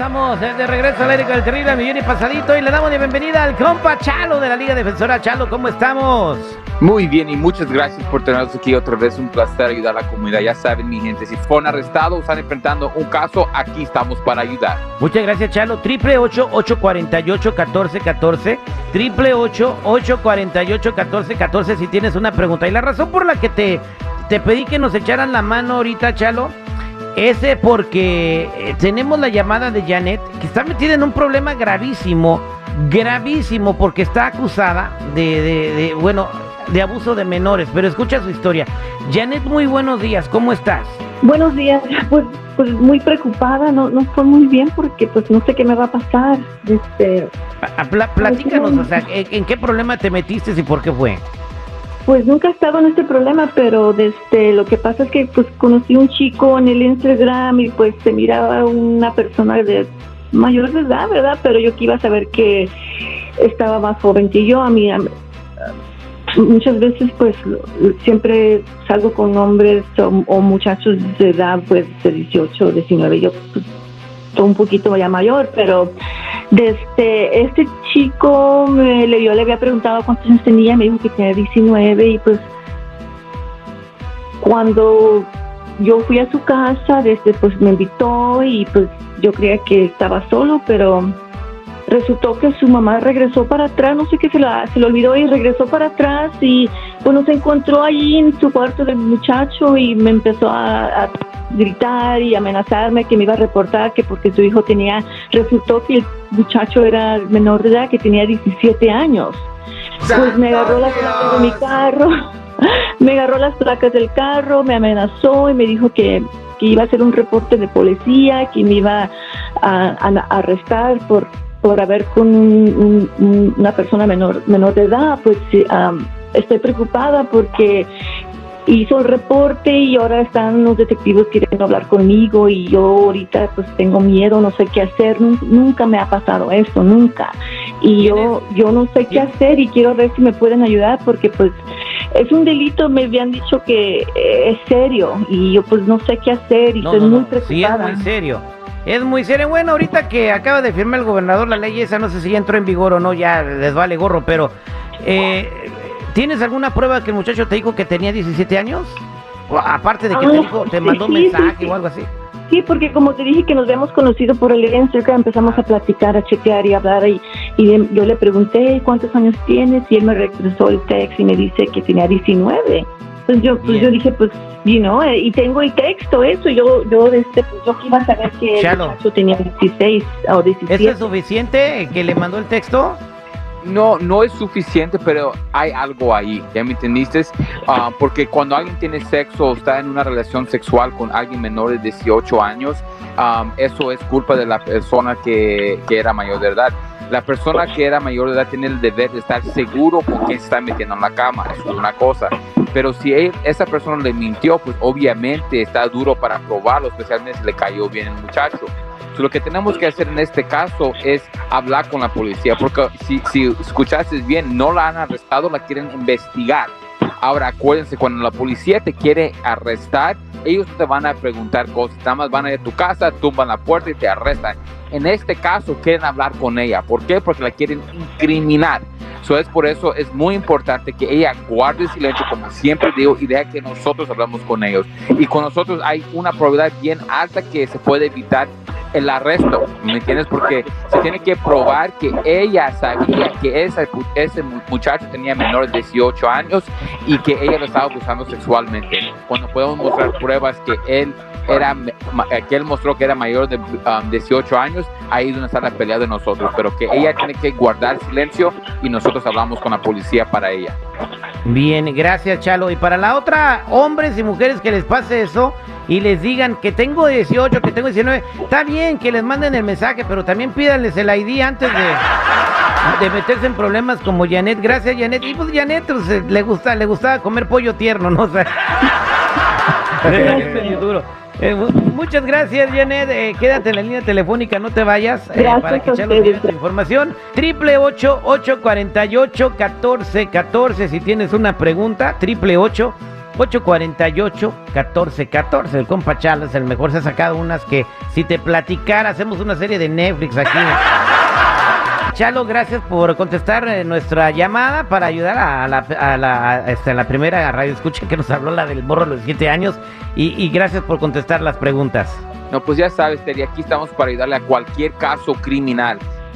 estamos de regreso al aire con el terrible millón y pasadito y le damos la bienvenida al compa Chalo de la Liga Defensora. Chalo, ¿cómo estamos? Muy bien y muchas gracias por tenernos aquí otra vez. Un placer ayudar a la comunidad. Ya saben, mi gente, si fueron arrestados o están enfrentando un caso, aquí estamos para ayudar. Muchas gracias, Chalo. Triple ocho ocho cuarenta y ocho catorce catorce. Triple ocho ocho cuarenta y ocho catorce catorce. Si tienes una pregunta y la razón por la que te te pedí que nos echaran la mano ahorita, Chalo, es porque eh, tenemos la llamada de Janet que está metida en un problema gravísimo, gravísimo, porque está acusada de, de, de, bueno, de abuso de menores. Pero escucha su historia. Janet, muy buenos días, ¿cómo estás? Buenos días, pues, pues muy preocupada, no, no estoy muy bien porque pues no sé qué me va a pasar. Este, pla- platícanos, o sea, ¿en, en qué problema te metiste y por qué fue? Pues nunca he estado en este problema, pero desde lo que pasa es que pues conocí un chico en el Instagram y pues se miraba una persona de mayor edad, ¿verdad? Pero yo que iba a saber que estaba más joven que yo. A mí a- muchas veces pues siempre salgo con hombres o, o muchachos de edad pues de 18, 19. Yo pues, un poquito ya mayor, pero desde este chico me, yo le había preguntado cuántos años tenía, me dijo que tenía 19 y pues cuando yo fui a su casa, desde pues me invitó y pues yo creía que estaba solo, pero resultó que su mamá regresó para atrás, no sé qué se, la, se le olvidó y regresó para atrás y bueno, se encontró allí en su cuarto del muchacho y me empezó a gritar y amenazarme que me iba a reportar que porque su hijo tenía, resultó que el muchacho era menor de edad, que tenía 17 años. Pues me agarró las placas de mi carro, me agarró las placas del carro, me amenazó y me dijo que, que iba a hacer un reporte de policía, que me iba a, a- a arrestar por por haber con un- un- un- una persona menor menor de edad. Pues am, estoy preocupada porque hizo el reporte y ahora están los detectives queriendo hablar conmigo y yo ahorita pues tengo miedo, no sé qué hacer, Nun- nunca me ha pasado esto, nunca. Y yo yo no sé qué hacer y quiero ver si me pueden ayudar porque pues es un delito, me habían dicho que eh, es serio y yo pues no sé qué hacer y No, estoy no, muy no, sí es preocupada. muy serio. Es muy serio. Bueno, ahorita que acaba de firmar el gobernador la ley esa, no sé si ya entró en vigor o no, ya les vale gorro, pero eh, ¿tienes alguna prueba que el muchacho te dijo que tenía 17 años? O aparte de que te Ah, dijo, te mandó sí, mensaje sí. o algo así. Sí, porque como te dije que nos habíamos conocido por el Instagram, empezamos a platicar, a chequear y a hablar y, y de- yo le pregunté cuántos años tienes y él me regresó el text y me dice que tenía 19. Entonces yo, pues Bien. yo dije, pues, you know, eh, y tengo el texto, eso, yo, yo, este, pues yo iba a saber que el Chalo. muchacho tenía 16 o 17. ¿Eso es suficiente que le mandó el texto? No, no es suficiente, pero hay algo ahí, ¿ya me entendiste? Ah, porque cuando alguien tiene sexo o está en una relación sexual con alguien menor de 18 años, ah, eso es culpa de la persona que, era mayor de edad. La persona que era mayor de edad tiene el deber de estar seguro con quién se está metiendo en la cama, eso es una cosa. Pero si él- esa persona le mintió, pues obviamente está duro para probarlo, especialmente si le cayó bien el muchacho. Lo que tenemos que hacer en este caso es hablar con la policía, porque si, si escuchaste bien, no la han arrestado, la quieren investigar. Ahora, acuérdense, cuando la policía te quiere arrestar, ellos te van a preguntar cosas, nada más van a ir a tu casa, tumban la puerta y te arrestan. En este caso, quieren hablar con ella. ¿Por qué? Porque la quieren incriminar. So, es por eso es muy importante que ella guarde silencio, como siempre digo, y deja que nosotros hablamos con ellos. Y con nosotros hay una probabilidad bien alta que se puede evitar el arresto, ¿me entiendes? Porque se tiene que probar que ella sabía que ese mu- muchacho tenía menor de 18 años y que ella lo estaba abusando sexualmente. Cuando podemos mostrar pruebas que él era eh, que él mostró que era mayor de um, 18 años, ahí es donde está la pelea de nosotros, pero que ella tiene que guardar silencio y nosotros hablamos con la policía para ella. Bien, gracias Chalo. Y para la otra, hombres y mujeres que les pase eso y les digan que tengo 18, que tengo 19, está bien que les manden el mensaje, pero también pídanles el ID antes de, de meterse en problemas como Janet. Gracias Janet. Y pues Janet pues, eh, le gusta, le gustaba comer pollo tierno, ¿no? O sea, duro. Eh, mu- muchas gracias, Janet. Eh, quédate en la línea telefónica, no te vayas. eh, para que ustedes. tiene tu información. Triple ocho ocho cuarenta y ocho catorce catorce. Si tienes una pregunta, triple ocho 848 1414 El compa Chalo es el mejor. Se ha sacado unas que si te platicara, hacemos una serie de Netflix aquí. Chalo, gracias por contestar eh, nuestra llamada para ayudar a la, a la, a, este, la primera radio escucha que nos habló, la del morro de los 7 años. Y, y gracias por contestar las preguntas. No, pues ya sabes, Terry, aquí estamos para ayudarle a cualquier caso criminal.